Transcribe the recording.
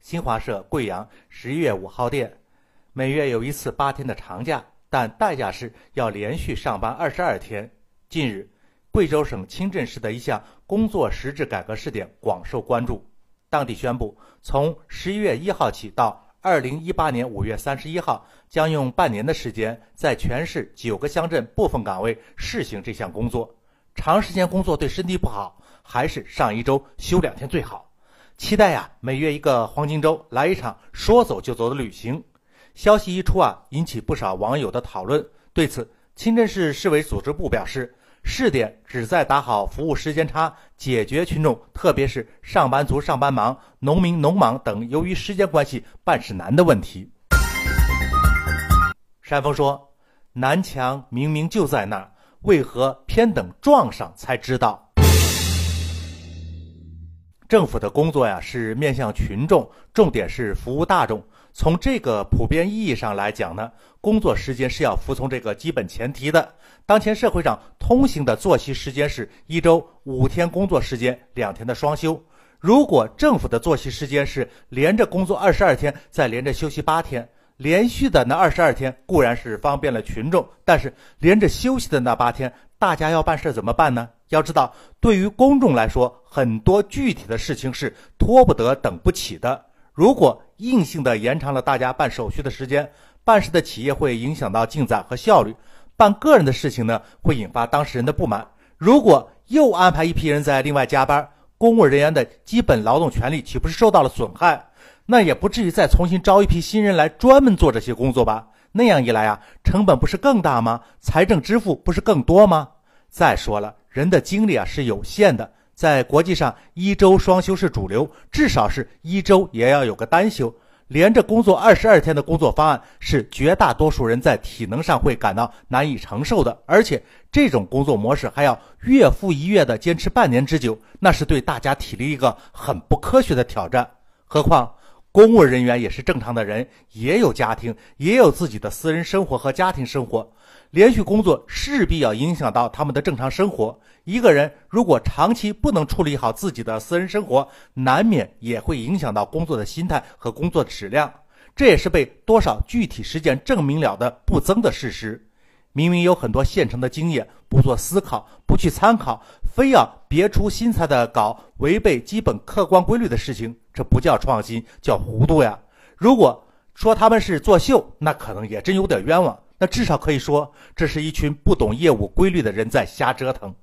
新华社贵阳十一月五号电，每月有一次八天的长假，但代价是要连续上班二十二天。近日，贵州省清镇市的一项工作实质改革试点广受关注。当地宣布，从十一月一号起到二零一八年五月三十一号，将用半年的时间，在全市九个乡镇部分岗位试行这项工作。长时间工作对身体不好，还是上一周休两天最好。期待呀，每月一个黄金周，来一场说走就走的旅行。消息一出啊，引起不少网友的讨论。对此，清镇市市委组织部表示，试点旨在打好服务时间差，解决群众，特别是上班族上班忙、农民农忙等由于时间关系办事难的问题。山峰说：“南墙明明就在那儿，为何偏等撞上才知道？”政府的工作呀，是面向群众，重点是服务大众。从这个普遍意义上来讲呢，工作时间是要服从这个基本前提的。当前社会上通行的作息时间是一周五天工作时间，两天的双休。如果政府的作息时间是连着工作二十二天，再连着休息八天，连续的那二十二天固然是方便了群众，但是连着休息的那八天，大家要办事怎么办呢？要知道，对于公众来说，很多具体的事情是拖不得、等不起的。如果硬性的延长了大家办手续的时间，办事的企业会影响到进展和效率；办个人的事情呢，会引发当事人的不满。如果又安排一批人在另外加班，公务人员的基本劳动权利岂不是受到了损害？那也不至于再重新招一批新人来专门做这些工作吧？那样一来啊，成本不是更大吗？财政支付不是更多吗？再说了。人的精力啊是有限的，在国际上一周双休是主流，至少是一周也要有个单休。连着工作二十二天的工作方案是绝大多数人在体能上会感到难以承受的，而且这种工作模式还要月复一月的坚持半年之久，那是对大家体力一个很不科学的挑战。何况公务人员也是正常的人，也有家庭，也有自己的私人生活和家庭生活。连续工作势必要影响到他们的正常生活。一个人如果长期不能处理好自己的私人生活，难免也会影响到工作的心态和工作质量。这也是被多少具体事件证明了的不争的事实。明明有很多现成的经验，不做思考，不去参考，非要别出心裁的搞违背基本客观规律的事情，这不叫创新，叫糊涂呀！如果说他们是作秀，那可能也真有点冤枉。那至少可以说，这是一群不懂业务规律的人在瞎折腾。